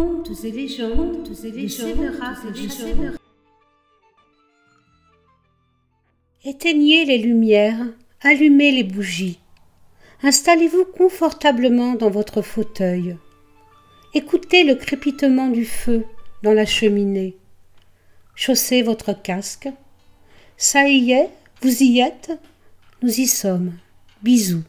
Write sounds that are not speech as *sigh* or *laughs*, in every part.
Contes et légendes, et légendes Éteignez les lumières, allumez les bougies. Installez-vous confortablement dans votre fauteuil. Écoutez le crépitement du feu dans la cheminée. Chaussez votre casque. Ça y est, vous y êtes Nous y sommes. Bisous.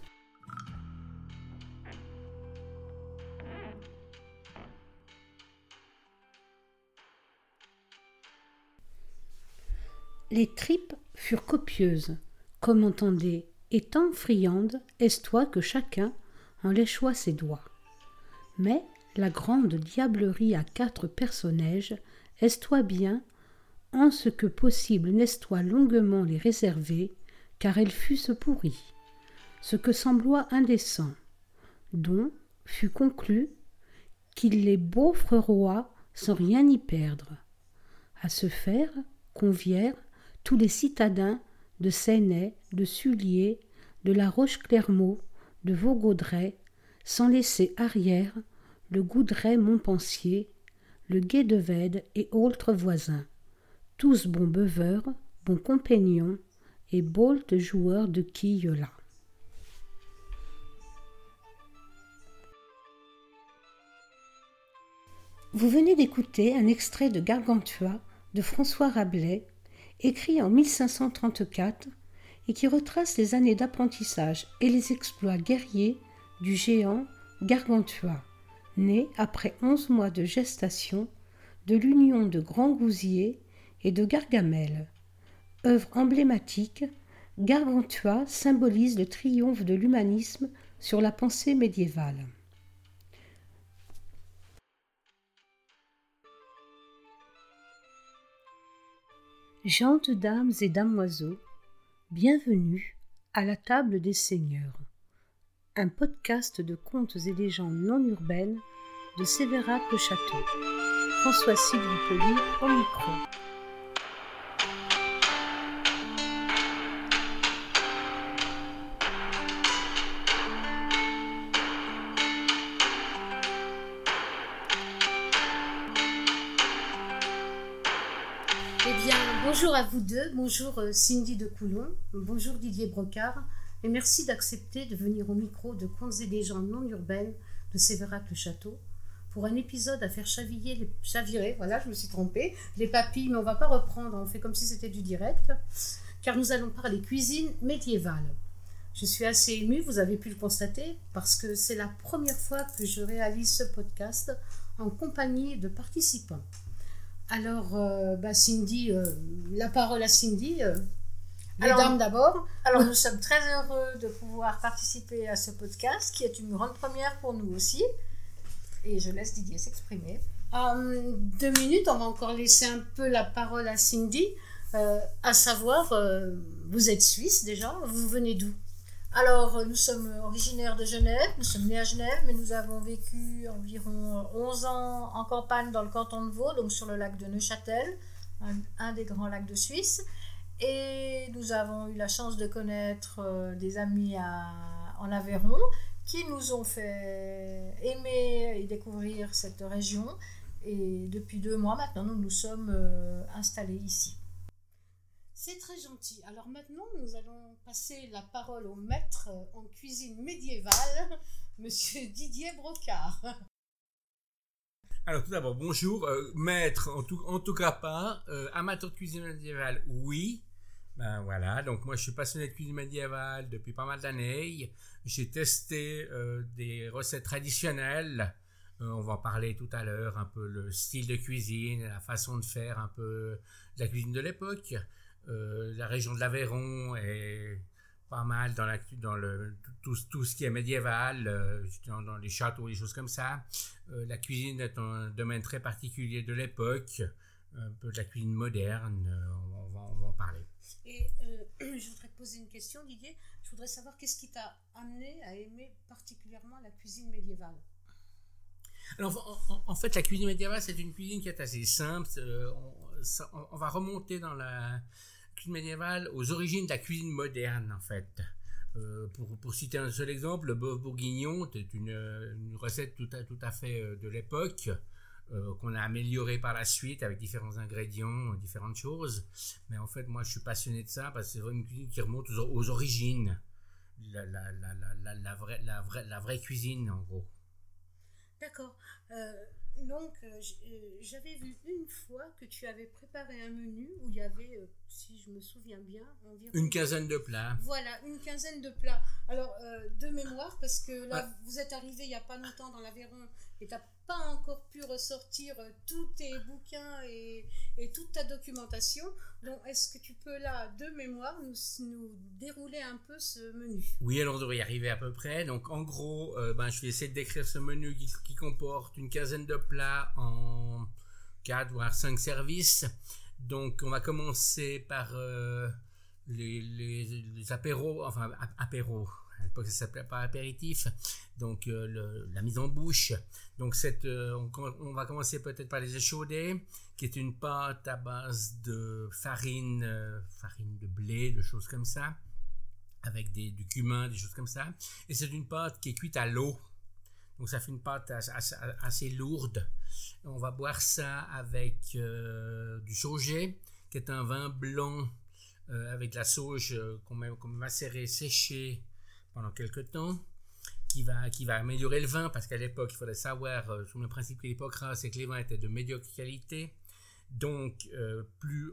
Les tripes furent copieuses, comme entendez, étant friandes, est-toi que chacun en léchoit ses doigts? Mais la grande diablerie à quatre personnages, est-toi bien, en ce que possible n'est-toi longuement les réserver, car elles fussent pourries, ce que sembloit indécent, dont fut conclu qu'ils les beaufres rois sans rien y perdre. À ce faire tous les citadins de Seinay, de Sullier, de la Roche-Clermont, de Vaugaudray, sans laisser arrière le Goudray Montpensier, le Gué de et autres voisins, tous bons beuveurs, bons compagnons et bolt joueurs de quilles là. Vous venez d'écouter un extrait de Gargantua de François Rabelais, écrit en 1534 et qui retrace les années d'apprentissage et les exploits guerriers du géant Gargantua, né après onze mois de gestation de l'union de Grand Gousier et de Gargamel. Œuvre emblématique, Gargantua symbolise le triomphe de l'humanisme sur la pensée médiévale. Gentes dames et damoiseaux, bienvenue à la table des seigneurs, un podcast de contes et légendes non urbaines de Sévérac le Château. François Sylvie Poli au micro. Bonjour à vous deux, bonjour euh, Cindy de Coulon, bonjour Didier Brocard, et merci d'accepter de venir au micro de Contes et légendes non urbaines de Sévérac le Château pour un épisode à faire les, chavirer, voilà, je me suis trompée, les papilles, mais on va pas reprendre, on fait comme si c'était du direct, car nous allons parler cuisine médiévale. Je suis assez émue, vous avez pu le constater, parce que c'est la première fois que je réalise ce podcast en compagnie de participants. Alors, euh, bah Cindy, euh, la parole à Cindy. Euh, dames d'abord. Alors, nous *laughs* sommes très heureux de pouvoir participer à ce podcast, qui est une grande première pour nous aussi. Et je laisse Didier s'exprimer. En deux minutes, on va encore laisser un peu la parole à Cindy. à savoir, vous êtes suisse déjà, vous venez d'où? Alors, nous sommes originaires de Genève, nous sommes nés à Genève, mais nous avons vécu environ 11 ans en campagne dans le canton de Vaud, donc sur le lac de Neuchâtel, un, des grands lacs de Suisse. Et nous avons eu la chance de connaître euh, des amis en Aveyron qui nous ont fait aimer et découvrir cette région. Et depuis deux mois maintenant, nous nous sommes euh, installés ici. C'est très gentil. Alors maintenant, nous allons passer la parole au maître en cuisine médiévale, *laughs* monsieur Didier Brocard. *laughs* Alors tout d'abord, bonjour. Euh, maître, en tout, cas pas. Euh, amateur de cuisine médiévale, oui. Ben voilà, donc moi je suis passionné de cuisine médiévale depuis pas mal d'années. J'ai testé euh, des recettes traditionnelles. on va en parler tout à l'heure, un peu le style de cuisine, la façon de faire un peu la cuisine de l'époque. Euh, la région de l'Aveyron est pas mal dans, la, dans le, tout, tout, ce qui est médiéval, euh, dans, les châteaux, les choses comme ça. Euh, la cuisine est un domaine très particulier de l'époque, un peu de la cuisine moderne, on, va, on, va, en parler. Et *clears throat* je voudrais te poser une question, Didier. Je voudrais savoir qu'est-ce qui t'a amené à aimer particulièrement la cuisine médiévale? Alors, en, fait, la cuisine médiévale, c'est une cuisine qui est assez simple. on, on, va remonter dans la, cuisine médiévale aux origines de la cuisine moderne, en fait. Euh, pour, pour, citer un seul exemple, le bœuf bourguignon c'est une, recette tout à, tout à fait euh, de l'époque. euh, qu'on a amélioré par la suite avec différents ingrédients, différentes choses. Mais en fait, moi, je suis passionné de ça parce que c'est une cuisine qui remonte aux, origines. La, la, la, la, vraie, la, vraie, la vraie cuisine, en gros. D'accord. Donc, euh, euh, j'avais vu une fois que tu avais préparé un menu où il y avait, euh, si je me souviens bien, environ... Une quinzaine de plats. Voilà, une quinzaine de plats. Alors, de mémoire, parce que là, vous êtes arrivé il n'y a pas longtemps dans l'Aveyron et tu pas encore pu ressortir tous tes bouquins et, et toute ta documentation. Donc, est-ce que tu peux, là, de mémoire, nous, nous, dérouler un peu ce menu? Oui, alors on devrait y arriver à peu près. Donc, en gros, ben, je vais essayer de décrire ce menu qui, qui comporte une quinzaine de plats en 4 voire 5 services. Donc on va commencer par euh, les, les, apéros, enfin apéros, à l'époque ça s'appelait pas apéritif, donc euh, la mise en bouche. Donc euh, on, va commencer peut-être par les échaudés, qui est une pâte à base de farine, farine de blé, de choses comme ça, avec du cumin, des choses comme ça. Et c'est une pâte qui est cuite à l'eau. Donc ça fait une pâte assez, lourde. On va boire ça avec euh, du sauger, qui est un vin blanc euh, avec la sauge euh, qu'on met, macérée, séchée pendant quelques temps, qui va, qui va améliorer le vin, parce qu'à l'époque, il faudrait savoir, sous le principe l'époque c'est que les vins étaient de médiocre qualité. Donc, plus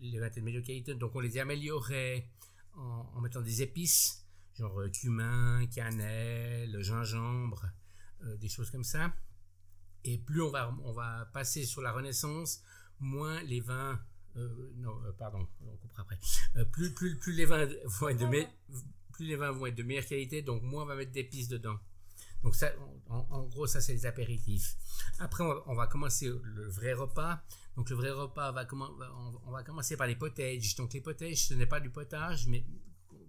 les vins étaient de médiocre qualité, donc on les améliorait en mettant des épices genre euh, cumin, cannelle, gingembre, euh, des choses comme ça. Et plus on va, on va passer sur la Renaissance, moins les vins, euh, non, pardon, on coupera après. plus, les vins vont être de meilleure qualité, donc moins on va mettre d'épices dedans. Donc ça, en, gros, ça c'est les apéritifs. Après, on va, commencer le vrai repas. Donc le vrai repas, va on, va commencer par les potages. Donc les potages, ce n'est pas du potage, mais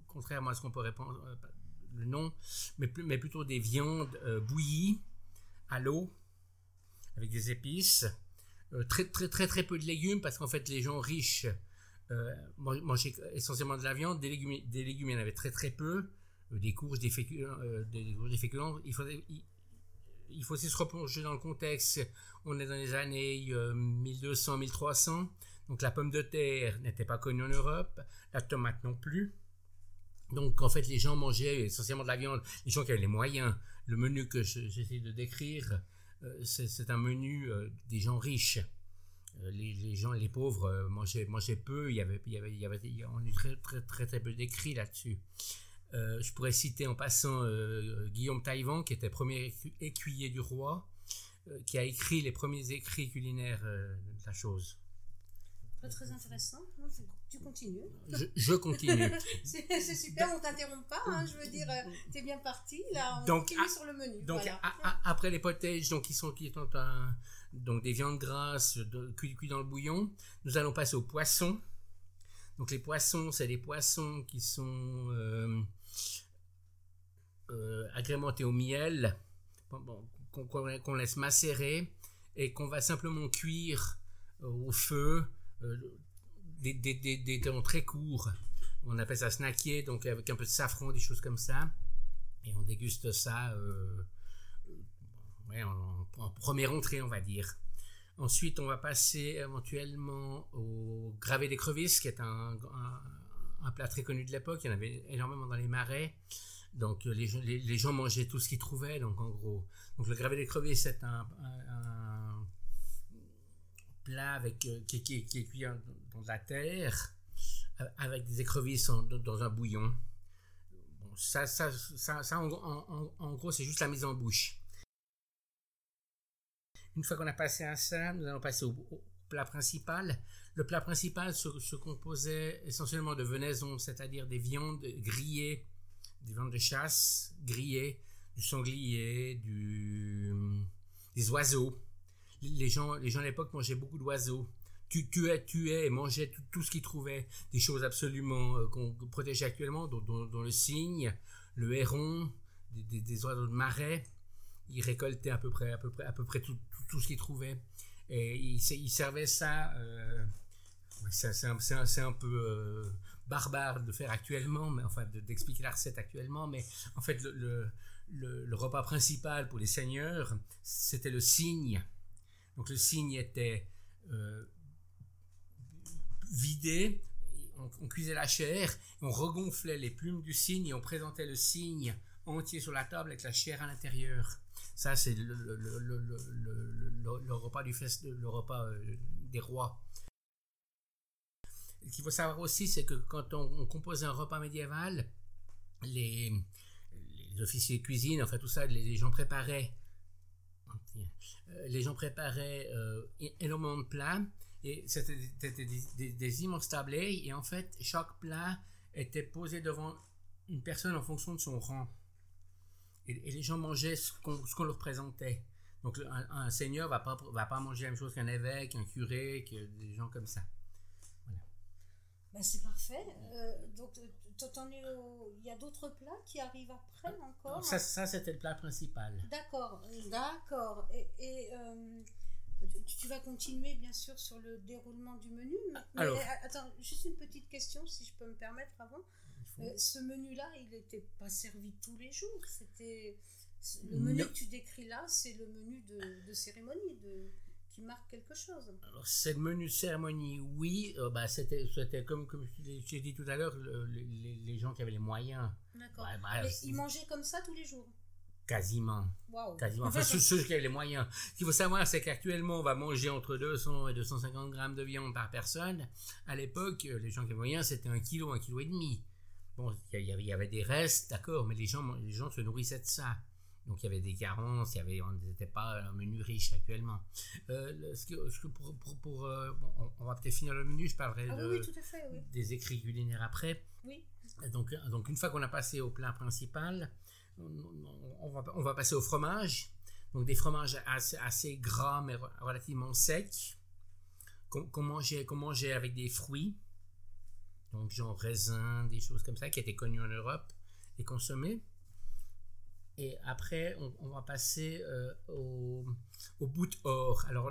contrairement à ce qu'on peut répondre, euh, le nom, mais, plutôt des viandes euh, bouillies à l'eau avec des épices, euh, très, très très très peu de légumes parce qu'en fait les gens riches mangeaient essentiellement de la viande, des légumes, des légumes il y en avait très très peu, des courges, des féculents, des, féculents. Il faut, il, faut aussi se replonger dans le contexte. On est dans les années 1200-1300, donc la pomme de terre n'était pas connue en Europe, la tomate non plus. Donc, en fait, les gens mangeaient essentiellement de la viande. Les gens qui avaient les moyens. Le menu que j'essaie de décrire, euh, c'est un menu euh, des gens riches. Euh, les, gens, les pauvres mangeaient, mangeaient peu. Il y avait, il y avait, il y avait, on eu très, très, très, peu d'écrits là-dessus. je pourrais citer en passant Guillaume Taïwan, qui était premier écuyer du roi, qui a écrit les premiers écrits culinaires de la chose. très intéressant tu continues. Je, continue. *laughs* c'est super, on t'interrompt pas. Hein, je veux dire, euh, tu es bien parti. Là, on donc, sur le menu. Donc, après les potages, donc, qui sont, qui sont donc des viandes grasses de, cuites dans le bouillon, nous allons passer aux poissons. Donc, les poissons, c'est des poissons qui sont euh, euh, agrémentés au miel, qu'on laisse macérer et qu'on va simplement cuire au feu des, des, des, des temps très courts. On appelle ça snacker, donc avec un peu de safran, des choses comme ça. Et on déguste ça euh, en, première entrée, on va dire. Ensuite, on va passer éventuellement au gravé d'écrevisses, qui est un, plat très connu de l'époque. Il y en avait énormément dans les marais. Donc, les, gens mangeaient tout ce qu'ils trouvaient, donc en gros. Donc, le gravé d'écrevisses, c'est un, un, plat avec, euh, qui, est cuit dans la terre euh, avec des écrevisses dans un bouillon. Ça, ça, ça, en, gros, c'est juste la mise en bouche. Une fois qu'on a passé à ça, nous allons passer au, plat principal. Le plat principal se, composait essentiellement de venaison, c'est-à-dire des viandes grillées, des viandes de chasse grillées, du sanglier, des oiseaux. Les gens, les gens à l'époque mangeaient beaucoup d'oiseaux tu tuais, tuais et mangeait tout, ce qu'il trouvait, des choses absolument euh, qu'on protégeait actuellement, dont, le cygne, le héron, des, oiseaux de marais. Il récoltait à peu près, à peu près, à peu près tout, ce qu'il trouvait. Et il, il servait ça. Euh, c'est un, peu euh, barbare de faire actuellement, mais enfin d'expliquer la recette actuellement, mais en fait le, repas principal pour les seigneurs, c'était le cygne. Donc le cygne était euh, vidé, on, cuisait la chair, on regonflait les plumes du cygne et on présentait le cygne entier sur la table avec la chair à l'intérieur. Ça, c'est le, repas du fest, le repas euh, des rois. Ce qu'il faut savoir aussi, c'est que quand on, compose un repas médiéval, les, officiers de cuisine, enfin tout ça, les, gens préparaient, les gens préparaient euh, énormément de plats et c'était des, immenses tablés et en fait chaque plat était posé devant une personne en fonction de son rang et, les gens mangeaient ce qu'on leur présentait. Donc un, seigneur va pas va pas manger la même chose qu'un évêque, un curé, que des gens comme ça. Ben, c'est parfait. Euh, donc, il y a d'autres plats qui arrivent après encore? Ça, ça c'était le plat principal. D'accord, d'accord. Et, euh, tu vas continuer, bien sûr, sur le déroulement du menu. Mais, Alors, attends, juste une petite question, si je peux me permettre avant. Euh, ce menu-là, il n'était pas servi tous les jours. C'était le menu que tu décris là, c'est le menu de, de cérémonie, de qui marque quelque chose. Alors, c'est le menu de cérémonie, oui. Euh, bah, c'était, c'était comme, comme j'ai dit tout à l'heure, les, les, gens qui avaient les moyens. D'accord. Bah, Mais ils mangeaient comme ça tous les jours? Quasiment. Wow. Quasiment. Enfin, ceux, ceux, qui avaient les moyens. Ce qu'il faut savoir, c'est qu'actuellement, on va manger entre 200 et 250 grammes de viande par personne. À l'époque, les gens qui avaient les moyens, c'était un kilo, un kilo et demi. Bon, il y, y, avait des restes, d'accord, mais les gens, les gens se nourrissaient de ça. Donc il y avait des carences, il y avait, on n'était pas un menu riche actuellement. Euh, ce que, pour, pour, euh, on, va peut-être finir le menu, je parlerai ah des écrits culinaires après. Oui. Donc, donc une fois qu'on a passé au plat principal, on, va, on va passer au fromage. Donc des fromages assez, assez gras mais relativement secs, qu'on mangeait, qu'on mangeait avec des fruits donc genre raisin, des choses comme ça qui étaient connues en Europe et consommées. Et après, on, va passer euh, au, au bout or. Alors,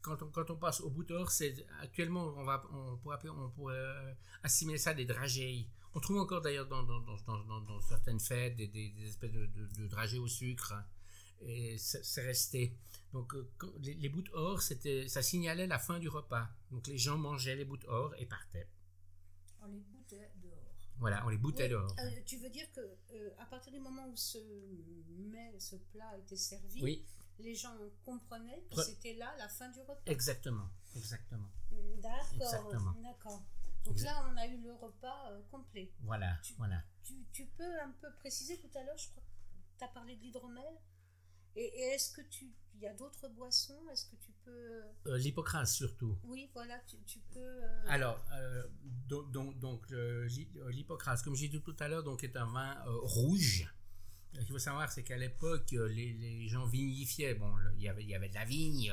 quand on, quand on passe au bout or, c'est actuellement, on, va, on, pourrait, on pourrait euh, assimiler ça à des dragées. On trouve encore d'ailleurs dans, dans, dans, certaines fêtes des, espèces de, dragées au sucre. Et c'est resté. Donc, euh, les, les bouts or, ça signalait la fin du repas. Donc, les gens mangeaient les bouts or et partaient. Dehors. Voilà, on les boutait dehors. Euh, tu veux dire que euh, à partir du moment où ce mets, ce plat était servi, les gens comprenaient que c'était là la fin du repas. Exactement, exactement. D'accord, d'accord. Donc là, on a eu le repas euh, complet. Voilà, voilà. Tu, tu, peux un peu préciser tout à l'heure, je crois que tu as parlé de l'hydromel. Et, est-ce que tu, il y a d'autres boissons? Est-ce que tu peux euh, L'hypocrase surtout. Oui, voilà, tu, tu peux. Euh, Alors, euh, donc, donc, donc l'hypocrase, comme j'ai dit tout à l'heure, donc est un vin rouge. Ce qu'il faut savoir, c'est qu'à l'époque, les, les, gens vinifiaient. Bon, il y avait, il y avait de la vigne.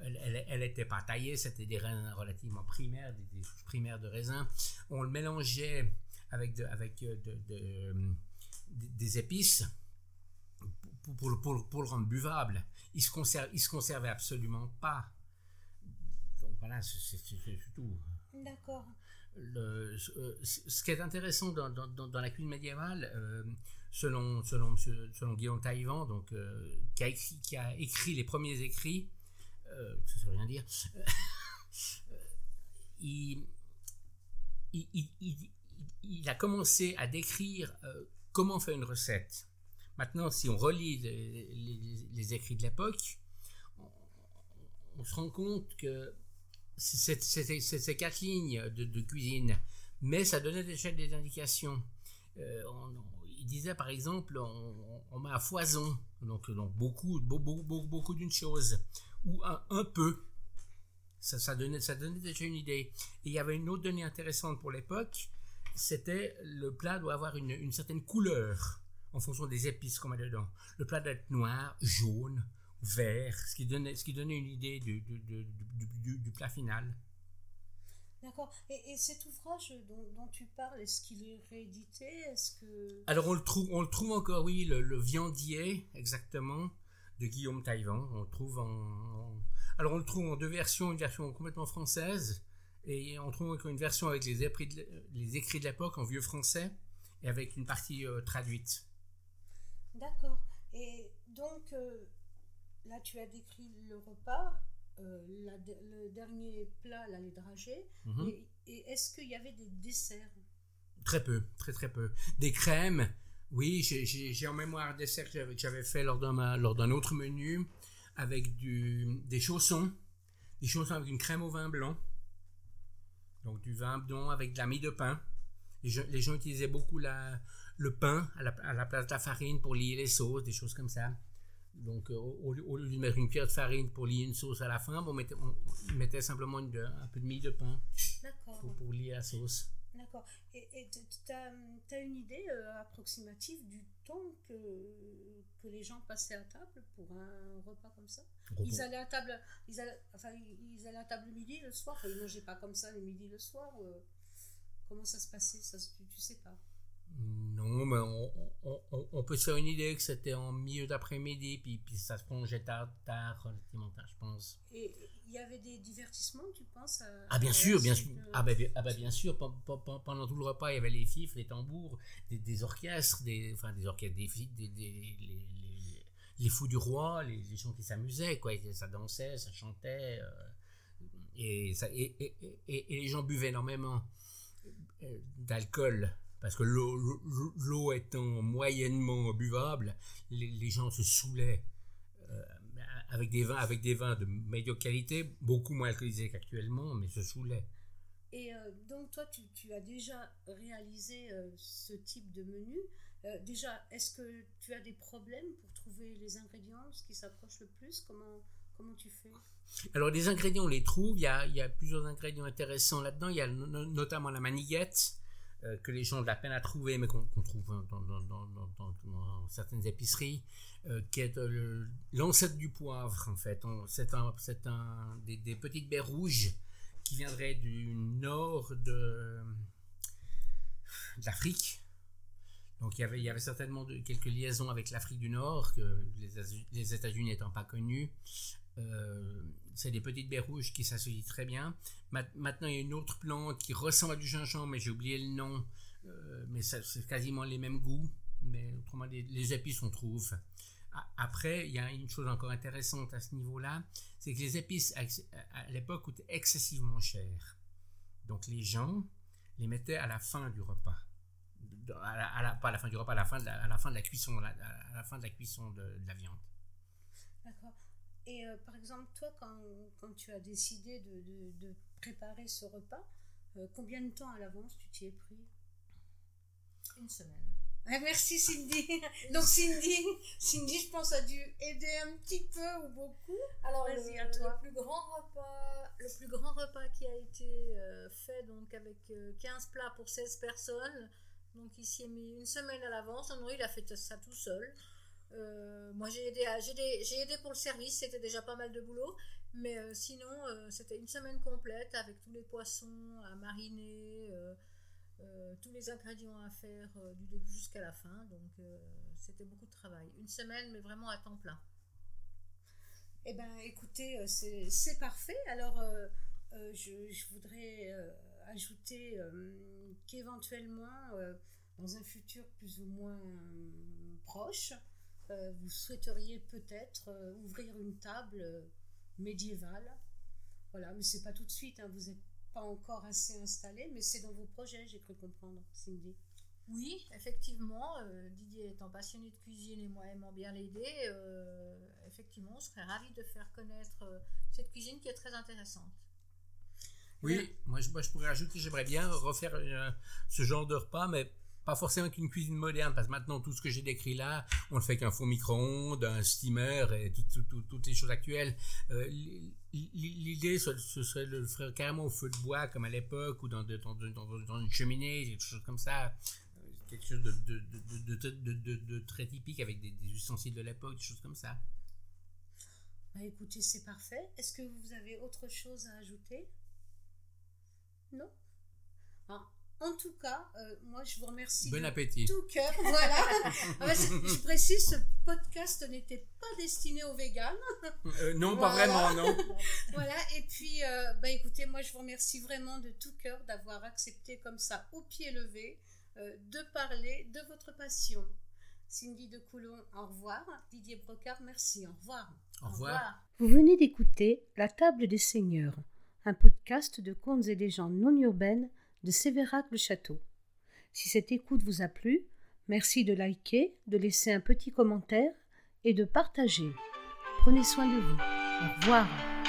Elle n'était pas taillée, c'était des raisins relativement primaires, des, des, primaires de raisins. On le mélangeait avec, de, avec de, de, des épices pour, pour, pour, le rendre buvable. Il se, conserve, il se conservait absolument pas. Donc voilà, c'est tout. D'accord. Euh, ce qui est intéressant dans, dans, dans la cuisine médiévale, euh, selon, selon, selon Guillaume Taïwan, donc, euh, qui, a écrit, qui a écrit les premiers écrits, ça ne veut rien dire, *laughs* il, il, il, il, a commencé à décrire comment faire une recette. Maintenant, si on relit les, écrits de l'époque, on, se rend compte que c'est ces quatre lignes de, cuisine, mais ça donnait déjà des indications. Euh, il disait par exemple, on, met à foison, donc, beaucoup, beaucoup, beaucoup, beaucoup d'une chose, ou un, peu. Ça, donnait, ça donnait déjà une idée. Et il y avait une autre donnée intéressante pour l'époque, c'était le plat doit avoir une certaine couleur en fonction des épices qu'on met dedans. Le plat doit être noir, jaune, vert, ce qui donnait, ce qui donnait une idée du, du, du, plat final. D'accord. Et, cet ouvrage dont, tu parles, est-ce qu'il est réédité? Est-ce que alors on le trouve, on le trouve encore, oui, le, viandier exactement de Guillaume Taïwan. On le trouve en, alors on le trouve en deux versions, une version complètement française et on trouve encore une version avec les écrits de, les écrits de l'époque en vieux français et avec une partie euh, traduite. D'accord. Et donc, euh, là, tu as décrit le repas, euh, la- le dernier plat, là, les dragées. Mhm. Et, et est-ce qu'il y avait des desserts? Très peu, très très peu. Des crèmes, oui, j'ai- en mémoire un dessert que j'avais- fait lors d'un ma- lors d'un autre menu avec du, des chaussons, des chaussons avec une crème au vin blanc. Donc du vin blanc avec de la mie de pain. Les gens, les gens utilisaient beaucoup la, le pain à la, à la place de la farine pour lier les sauces, des choses comme ça. Donc, euh, au, au lieu de mettre une cuillère de farine pour lier une sauce à la fin, on mettait, on- on mettait simplement une- un peu de mie de pain D'accord. pour, pour lier la sauce. D'accord. Et tu as, une idée euh, approximative du temps que, que les gens passaient à table pour un repas comme ça? Ils allaient à table, ils allaient, enfin, ils allaient à table le midi, le soir? Ils mangeaient pas comme ça le midi, le soir. euh, comment ça se passait Ça, tu, tu sais pas. Non, mais on, on- on- on peut se faire une idée que c'était en milieu d'après-midi, puis, puis ça se prolongeait tard, tard, relativement tard, je pense. Et il y avait des divertissements, tu penses à- Ah, bien sûr, bien sûr. euh, Ah, ben, ah, ben, bien sûr, Pen- pen- pen- pendant tout le repas, il y avait les fifs, les tambours, des, des orchestres, des, enfin, des orchestres, des des, des- les, les- les fous du roi, les, les gens qui s'amusaient, quoi. Ça dansait, ça chantait, euh, et, ça, et, et- et- et les gens buvaient énormément d'alcool. Parce que l'eau- étant moyennement buvable, les, gens se saoulaient euh, avec des vins, avec des vins de médiocre qualité, beaucoup moins alcoolisés qu'actuellement, mais se saoulaient. Et euh, donc, toi, tu, as déjà réalisé euh, ce type de menu. Déjà, est-ce que tu as des problèmes pour trouver les ingrédients, ce qui s'approche le plus? Comment, Alors, les ingrédients, on les trouve. Il y a, plusieurs ingrédients intéressants là-dedans. Il y a no- no- notamment la maniguette, euh, que les gens ont de la peine à trouver, mais qu'on trouve dans, certaines épiceries, euh, qui est euh, l'ancêtre du poivre, en fait. C'est un, des, petites baies rouges qui viendraient du nord de, l'Afrique. Donc il y avait, certainement de- quelques liaisons avec l'Afrique du Nord, que les, les États-Unis n'étant pas connus. Euh, c'est des petites baies rouges qui s'associent très bien. Ma- Maintenant, il y a une autre plante qui ressemble à du gingembre, mais j'ai oublié le nom. Euh, mais c'est quasiment les mêmes goûts. Mais autrement, les, épices, on trouve. Après, il y a une chose encore intéressante à ce niveau-là, c'est que les épices, à, l'époque, coûtaient excessivement cher. Donc les gens les mettaient à la fin du repas. À la- pas à la fin du repas, à la fin de la, cuisson, à la fin de la cuisson de, de la viande. D'accord. Et euh, par exemple, toi, quand, quand tu as décidé de, de- de préparer ce repas, euh, combien de temps à l'avance tu t'y es pris? Une semaine. Ah, Merci Cindy. *laughs* *laughs* Donc Cindy, Cindy, je pense, a dû aider un petit peu ou beaucoup. Alors, le, à toi. le plus grand repas, le plus grand repas qui a été euh, fait donc avec euh, 15 plats pour 16 personnes. Donc, il s'y est mis une semaine à l'avance. Non, non, il a fait ça tout seul. Euh, moi, j'ai aidé, j'ai aidé, aidé pour le service. C'était déjà pas mal de boulot. Mais euh, sinon, euh, c'était une semaine complète avec tous les poissons à mariner, tous les ingrédients à faire du début jusqu'à la fin. Donc, c'était beaucoup de travail. Une semaine, mais vraiment à temps plein. Eh bien, écoutez, c'est parfait. Alors, je, voudrais ajouter qu'éventuellement, dans un futur plus ou moins proche, euh, vous souhaiteriez peut-être euh, ouvrir une table euh, médiévale. Voilà, mais c'est pas tout de suite, hein, vous n'êtes pas encore assez installé, mais c'est dans vos projets, j'ai cru comprendre, Cindy. Oui, effectivement, euh, Didier étant passionné de cuisine et moi aimant bien l'aider, euh, effectivement, on serait ravis de faire connaître euh, cette cuisine qui est très intéressante. Oui, moi je, moi, je pourrais ajouter, j'aimerais bien refaire euh, ce genre de repas, mais pas forcément avec une cuisine moderne, parce que maintenant tout ce que j'ai décrit là, on le fait qu'un four micro-ondes, un steamer et tout- tout- tout- toutes les choses actuelles. Euh, L'idée, ce serait de le faire carrément au feu de bois, comme à l'époque, ou dans, une cheminée, quelque chose comme ça. Quelque chose de, très typique avec des, ustensiles de l'époque, des choses comme ça. Bah, écoutez, c'est parfait. Est-ce que vous avez autre chose à ajouter? Non? En tout cas, euh, moi je vous remercie Bon de appétit. tout cœur. *laughs* Voilà. Ah je précise, ce podcast n'était pas destiné aux véganes. Euh, non, pas vraiment, non. *laughs* Voilà. Et puis, euh, bah, écoutez, moi je vous remercie vraiment de tout cœur d'avoir accepté comme ça, au pied levé, euh, de parler de votre passion. Cindy de Coulon, au revoir. Didier Brocard, merci, au revoir. Au revoir. Vous venez d'écouter La table des seigneurs, un podcast de contes et légendes non urbaines de Sévérac le Château. Si cette écoute vous a plu, merci de liker, de laisser un petit commentaire et de partager. Prenez soin de vous. Au revoir.